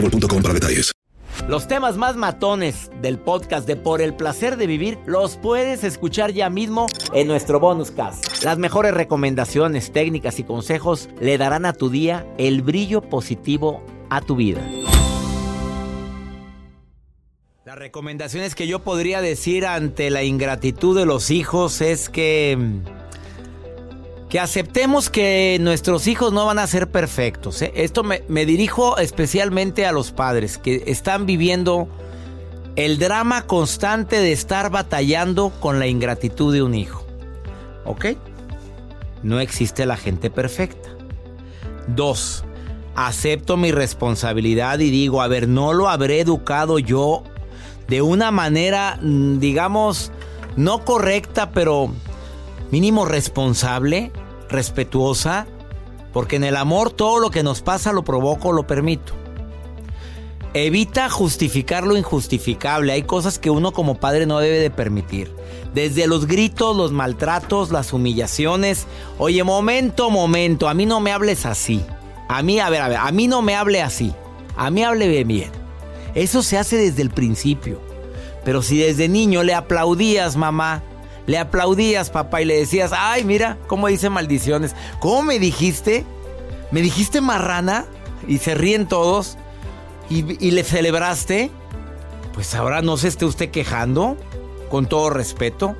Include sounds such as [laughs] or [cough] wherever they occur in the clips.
boostmobile.com para detalles. Los temas más matones del podcast de Por el placer de vivir los puedes escuchar ya mismo en nuestro bonus cast. Las mejores recomendaciones, técnicas y consejos le darán a tu día el brillo positivo a tu vida. Las recomendaciones que yo podría decir ante la ingratitud de los hijos es que que aceptemos que nuestros hijos no van a ser perfectos. ¿eh? Esto me, me, dirijo especialmente a los padres que están viviendo el drama constante de estar batallando con la ingratitud de un hijo. ¿Ok? No existe la gente perfecta. Dos, acepto mi responsabilidad y digo, a ver, no lo habré educado yo de una manera, mm, digamos, no correcta, pero mínimo responsable, respetuosa, porque en el amor todo lo que nos pasa lo provoco, lo permito. Evita justificar lo injustificable. Hay cosas que uno como padre no debe de permitir. Desde los gritos, los maltratos, las humillaciones. Oye, momento, momento, a mí no me hables así. A mí, a ver, a ver, a mí no me hable así. A mí hable bien. Eso se hace desde el principio. Pero si desde niño le aplaudías, mamá, le aplaudías, papá, y le decías, ay, mira, cómo dice maldiciones. ¿Cómo me dijiste? ¿Me dijiste marrana? Y se ríen todos. ¿Y, y le celebraste? Pues ahora no se esté usted quejando, con todo respeto.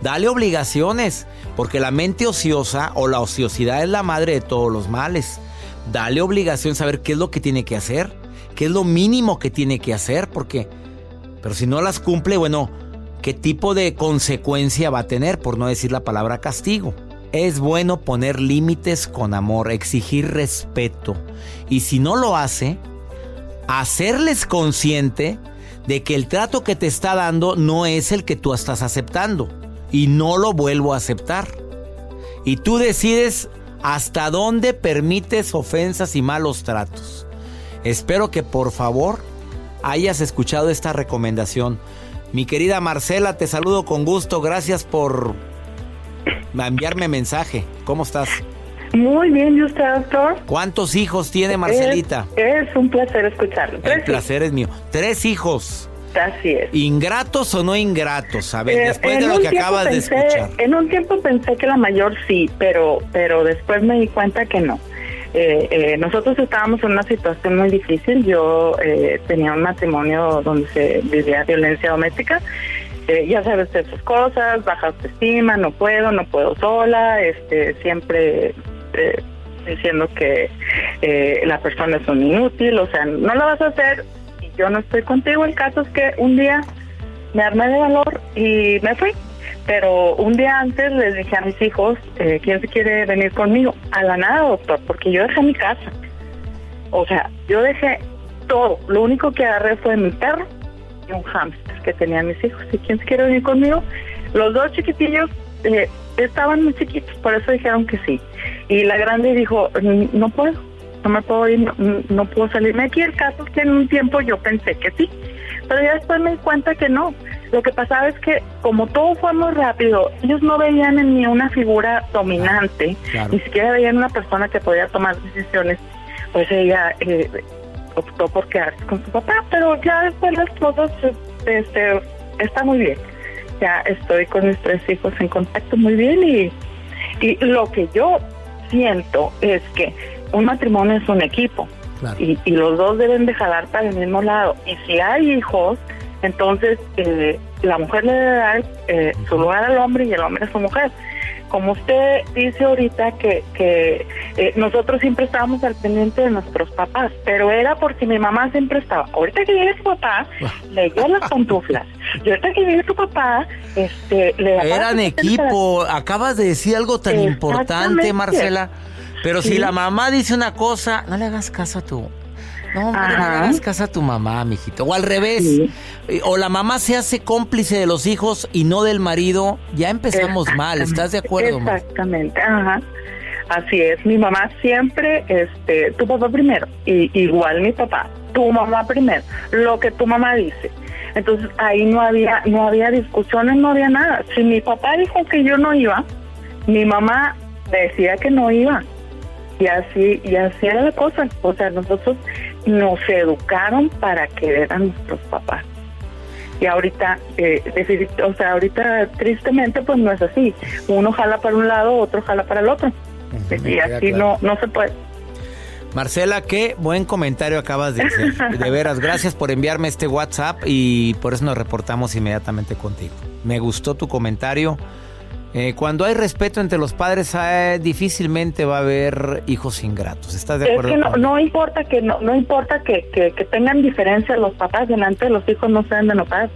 Dale obligaciones, porque la mente ociosa o la ociosidad es la madre de todos los males. Dale obligación saber qué es lo que tiene que hacer, qué es lo mínimo que tiene que hacer, porque... Pero si no las cumple, bueno, qué tipo de consecuencia va a tener, por no decir la palabra castigo. Es bueno poner límites con amor, exigir respeto. Y si no lo hace, hacerles consciente de que el trato que te está dando no es el que tú estás aceptando. Y no lo vuelvo a aceptar. Y tú decides hasta dónde permites ofensas y malos tratos. Espero que por favor hayas escuchado esta recomendación. Mi querida Marcela, te saludo con gusto. Gracias por enviarme mensaje. ¿Cómo estás? Muy bien, ¿y usted, doctor? ¿Cuántos hijos tiene Marcelita? Es, es un placer escucharlo. El placer es mío. Tres hijos. Así es. ¿Ingratos o no ingratos? A ver, Eh, después de lo que acabas de escuchar. En un tiempo pensé que la mayor sí, pero, pero después me di cuenta que no. Eh, eh, nosotros estábamos en una situación muy difícil. Yo eh, tenía un matrimonio donde se vivía violencia doméstica. Eh, ya sabes de cosas, baja autoestima, no puedo, no puedo sola, este, siempre eh, diciendo que eh, la persona es un inútil, o sea, no lo vas a hacer y yo no estoy contigo. El caso es que un día me armé de valor y me fui. Pero un día antes les dije a mis hijos, eh, ¿quién se quiere venir conmigo? A la nada, doctor, porque yo dejé mi casa. O sea, yo dejé todo. Lo único que agarré fue mi perro y un hámster que tenían mis hijos. ¿Y quién se quiere venir conmigo? Los dos chiquitillos eh, estaban muy chiquitos, por eso dijeron que sí. Y la grande dijo, "Mm, no puedo, no me puedo ir, no, no puedo salirme aquí. El caso es que en un tiempo yo pensé que sí, pero ya después me di cuenta que no. Lo que pasaba es que como todo fue muy rápido, ellos no veían en mí una figura dominante, Claro. ni siquiera veían una persona que podía tomar decisiones. Pues ella eh, optó por quedarse con su papá, pero ya después las cosas este, está muy bien. Ya estoy con mis tres hijos en contacto muy bien y, y lo que yo siento es que un matrimonio es un equipo. y, y, los dos deben de jalar para el mismo lado. Y si hay hijos, entonces eh, la mujer le debe dar eh, su lugar al hombre y el hombre a su mujer. Como usted dice ahorita que, que eh, nosotros siempre estábamos al pendiente de nuestros papás, pero era porque mi mamá siempre estaba. Ahorita que llegue su papá, [laughs] le dio las pantuflas. Y ahorita que llegue tu papá, este, le Eran equipo. Acabas de decir algo tan importante, Marcela. Pero si la mamá dice una cosa, no le hagas caso a tu no, hombre, no hagas caso a tu mamá, mijito. O al revés. Eh, o la mamá se hace cómplice de los hijos y no del marido. Ya empezamos mal, ¿estás de acuerdo? Exactamente, ajá. Así es, mi mamá siempre, este, tu papá primero, y igual mi papá, tu mamá primero, lo que tu mamá dice. Entonces ahí no había, no había discusiones, no había nada. Si mi papá dijo que yo no iba, mi mamá decía que no iba. Y así, y así era la cosa. O sea, nosotros nos educaron para que eran nuestros papás. Y ahorita, eh, o sea, ahorita tristemente pues no es así. Uno jala para un lado, otro jala para el otro. y así no, no se puede. Marcela, qué buen comentario acabas de hacer. [laughs] De veras, gracias por enviarme este WhatsApp y por eso nos reportamos inmediatamente contigo. Me gustó tu comentario. Eh, cuando hay respeto entre los padres, eh, difícilmente va a haber hijos ingratos. ¿Estás de acuerdo? Es que no, importa que no, no importa que, que, tengan diferencia los papás delante de los hijos no se de notar.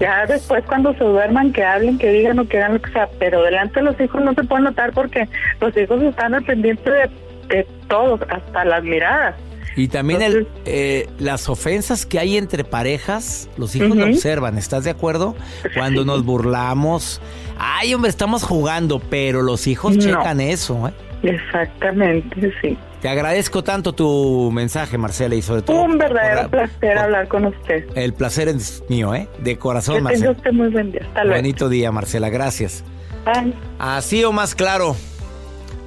Ya después cuando se duerman que hablen, que digan o que hagan lo que sea, pero delante de los hijos no se puede notar porque los hijos están al pendiente de, de todos, hasta las miradas. Y también el, eh, las ofensas que hay entre parejas, los hijos lo observan, ¿estás de acuerdo? Cuando nos burlamos, ay hombre, estamos jugando, pero los hijos checan eso. ¿eh? Exactamente, sí. Te agradezco tanto tu mensaje, Marcela, y sobre todo... Un verdadero placer hablar con usted. El placer es mío, ¿eh? De corazón, que Marcela. usted muy buen día. Hasta luego. Bonito día, Marcela, gracias. Bye. Así o más claro.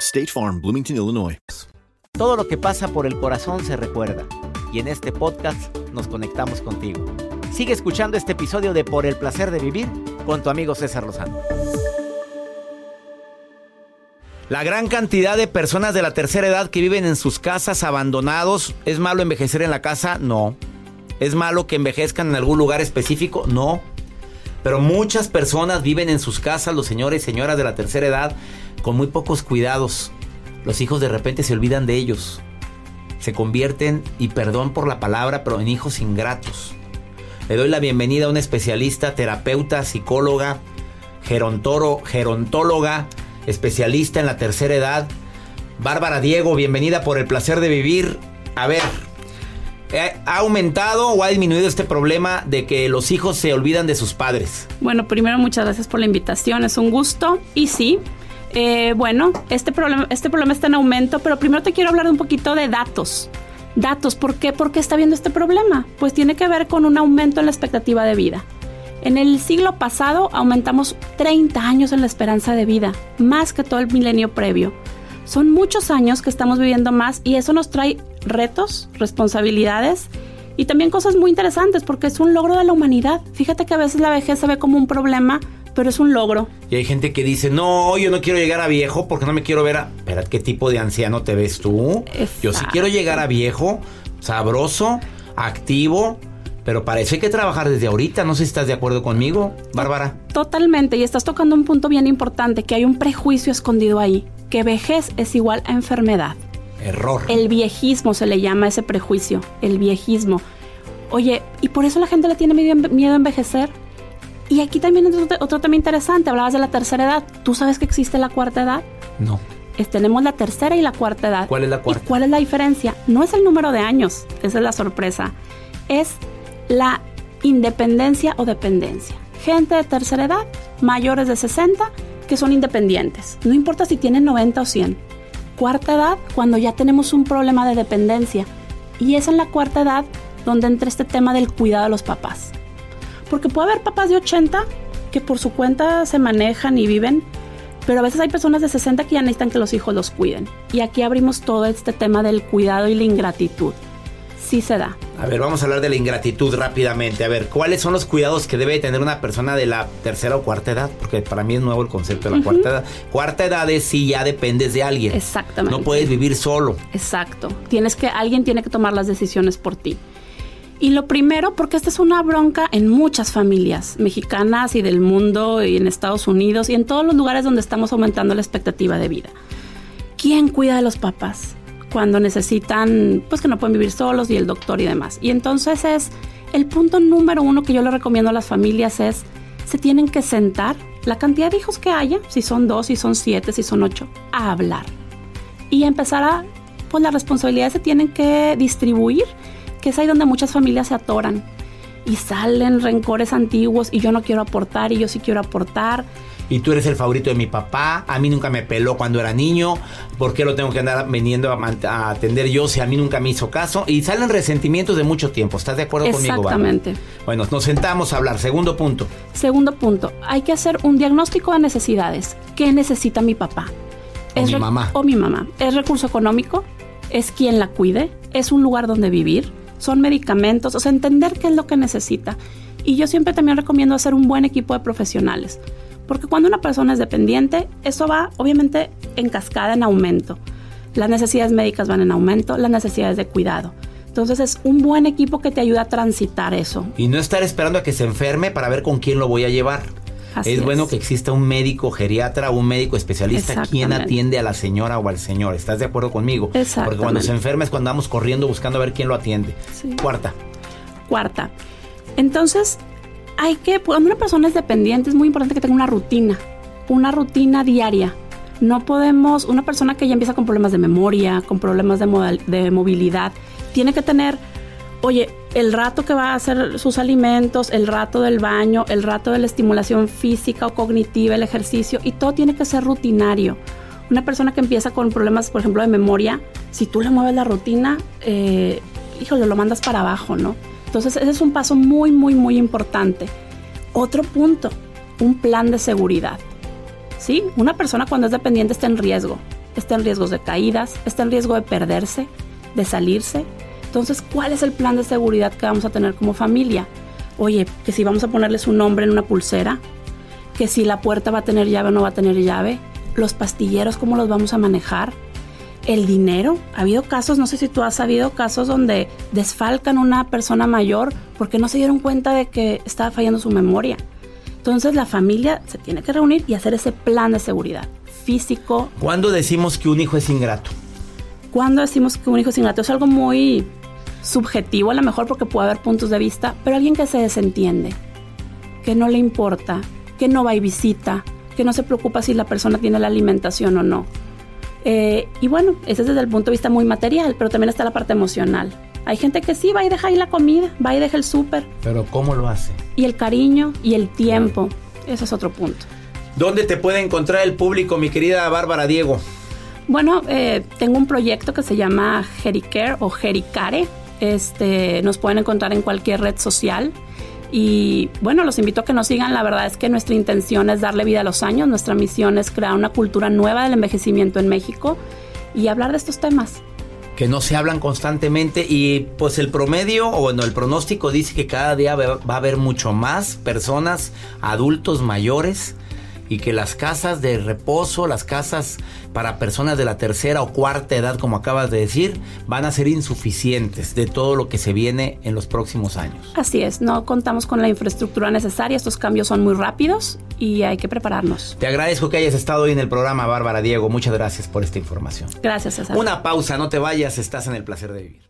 State Farm, Bloomington, Illinois. Todo lo que pasa por el corazón se recuerda. Y en este podcast nos conectamos contigo. Sigue escuchando este episodio de Por el placer de vivir con tu amigo César Lozano. La gran cantidad de personas de la tercera edad que viven en sus casas abandonados, ¿es malo envejecer en la casa? No. ¿Es malo que envejezcan en algún lugar específico? No. Pero muchas personas viven en sus casas, los señores y señoras de la tercera edad, con muy pocos cuidados. Los hijos de repente se olvidan de ellos. Se convierten, y perdón por la palabra, pero en hijos ingratos. Le doy la bienvenida a una especialista, terapeuta, psicóloga, gerontoro, gerontóloga, especialista en la tercera edad. Bárbara Diego, bienvenida por el placer de vivir. A ver, ¿ha aumentado o ha disminuido este problema de que los hijos se olvidan de sus padres? Bueno, primero muchas gracias por la invitación, es un gusto. Y sí, eh, bueno, este problema, este problema está en aumento, pero primero te quiero hablar un poquito de datos. Datos, ¿por qué? ¿Por qué está habiendo este problema? Pues tiene que ver con un aumento en la expectativa de vida. En el siglo pasado aumentamos 30 años en la esperanza de vida, más que todo el milenio previo. Son muchos años que estamos viviendo más y eso nos trae retos, responsabilidades y también cosas muy interesantes porque es un logro de la humanidad. Fíjate que a veces la vejez se ve como un problema, pero es un logro. Y hay gente que dice, no, yo no quiero llegar a viejo porque no me quiero ver a... Espera, ¿qué tipo de anciano te ves tú? Yo sí quiero llegar a viejo, sabroso, activo, pero para eso hay que trabajar desde ahorita. No sé si estás de acuerdo conmigo, Bárbara. Totalmente, y estás tocando un punto bien importante, que hay un prejuicio escondido ahí, que vejez es igual a enfermedad. Error. El viejismo se le llama ese prejuicio, el viejismo. Oye, ¿y por eso la gente le tiene miedo, miedo a envejecer? Y aquí también es otro, otro tema interesante, hablabas de la tercera edad. ¿Tú sabes que existe la cuarta edad? No. Es- tenemos la tercera y la cuarta edad. ¿Cuál es la cuarta? ¿Y cuál es la diferencia? No es el número de años, esa es la sorpresa. Es la independencia o dependencia. Gente de tercera edad, mayores de 60, que son independientes. No importa si tienen 90 o 100. Cuarta edad, cuando ya tenemos un problema de dependencia. Y es en la cuarta edad donde entra este tema del cuidado de los papás. Porque puede haber papás de 80 que por su cuenta se manejan y viven, pero a veces hay personas de 60 que ya necesitan que los hijos los cuiden. Y aquí abrimos todo este tema del cuidado y la ingratitud. Sí se da. A ver, vamos a hablar de la ingratitud rápidamente. A ver, ¿cuáles son los cuidados que debe tener una persona de la tercera o cuarta edad? Porque para mí es nuevo el concepto de la cuarta edad. Cuarta edad es si ya dependes de alguien. Exactamente. No puedes vivir solo. Exacto. Tienes que, alguien tiene que tomar las decisiones por ti. Y lo primero, porque esta es una bronca en muchas familias mexicanas y del mundo y en Estados Unidos y en todos los lugares donde estamos aumentando la expectativa de vida. ¿Quién cuida de los papás cuando necesitan, pues que no pueden vivir solos y el doctor y demás? Y entonces es el punto número uno que yo le recomiendo a las familias es se tienen que sentar la cantidad de hijos que haya, si son dos, si son siete, si son ocho, a hablar y empezar a, pues las responsabilidades se tienen que distribuir, que es ahí donde muchas familias se atoran y salen rencores antiguos y yo no quiero aportar y yo sí quiero aportar. Y tú eres el favorito de mi papá. A mí nunca me peló cuando era niño. ¿Por qué lo tengo que andar veniendo a, atender yo si a mí nunca me hizo caso? Y salen resentimientos de mucho tiempo. ¿Estás de acuerdo conmigo? Exactamente. Bueno, nos sentamos a hablar. Segundo punto. Segundo punto, hay que hacer un diagnóstico de necesidades. ¿Qué necesita mi papá? O mi mamá. O mi mamá. ¿Es recurso económico? ¿Es quien la cuide? ¿Es un lugar donde vivir? ¿Son medicamentos? O sea, entender qué es lo que necesita. Y yo siempre también recomiendo hacer un buen equipo de profesionales. Porque cuando una persona es dependiente, eso va obviamente en cascada, en aumento. Las necesidades médicas van en aumento, las necesidades de cuidado. Entonces es un buen equipo que te ayuda a transitar eso. Y no estar esperando a que se enferme para ver con quién lo voy a llevar. Así es, es. bueno que exista un médico geriatra o un médico especialista quien atiende a la señora o al señor. ¿Estás de acuerdo conmigo? Porque cuando se enferma es cuando vamos corriendo buscando a ver quién lo atiende. Sí. Cuarta. Cuarta. Entonces, hay que, cuando una persona es dependiente, es muy importante que tenga una rutina, una rutina diaria. No podemos, una persona que ya empieza con problemas de memoria, con problemas de, modal- de movilidad, tiene que tener, oye, el rato que va a hacer sus alimentos, el rato del baño, el rato de la estimulación física o cognitiva, el ejercicio, y todo tiene que ser rutinario. Una persona que empieza con problemas, por ejemplo, de memoria, si tú le mueves la rutina, eh, híjole, lo mandas para abajo, ¿no? Entonces, ese es un paso muy, muy, muy importante. Otro punto, un plan de seguridad. ¿Sí? Una persona cuando es dependiente está en riesgo. Está en riesgos de caídas, está en riesgo de perderse, de salirse. Entonces, ¿cuál es el plan de seguridad que vamos a tener como familia? Oye, que si vamos a ponerle su nombre en una pulsera, que si la puerta va a tener llave o no va a tener llave, los pastilleros, ¿cómo los vamos a manejar? El dinero. Ha habido casos, no sé si tú has sabido casos donde desfalcan a una persona mayor porque no se dieron cuenta de que estaba fallando su memoria. Entonces la familia se tiene que reunir y hacer ese plan de seguridad físico. ¿Cuándo decimos que un hijo es ingrato? Cuando decimos que un hijo es ingrato es algo muy subjetivo a lo mejor porque puede haber puntos de vista, pero alguien que se desentiende, que no le importa, que no va y visita, que no se preocupa si la persona tiene la alimentación o no. Eh, y bueno, ese es desde el punto de vista muy material, pero también está la parte emocional. Hay gente que sí va y deja ahí la comida, va y deja el súper, Pero ¿cómo lo hace? y el cariño y el tiempo. Ese es otro punto. ¿Dónde te puede encontrar el público, mi querida Bárbara Diego? Bueno, eh, tengo un proyecto que se llama Jericare o Jericare. Este, nos pueden encontrar en cualquier red social. Y bueno, los invito a que nos sigan. La verdad es que nuestra intención es darle vida a los años. Nuestra misión es crear una cultura nueva del envejecimiento en México y hablar de estos temas. Que no se hablan constantemente y pues el promedio o bueno, el pronóstico dice que cada día va a haber mucho más personas, adultos mayores, y que las casas de reposo, las casas para personas de la tercera o cuarta edad, como acabas de decir, van a ser insuficientes de todo lo que se viene en los próximos años. Así es, no contamos con la infraestructura necesaria, estos cambios son muy rápidos y hay que prepararnos. Te agradezco que hayas estado hoy en el programa, Bárbara Diego. Muchas gracias por esta información. Gracias, César. Una pausa, no te vayas, estás en el placer de vivir.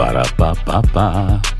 Ba-da-ba-ba-ba.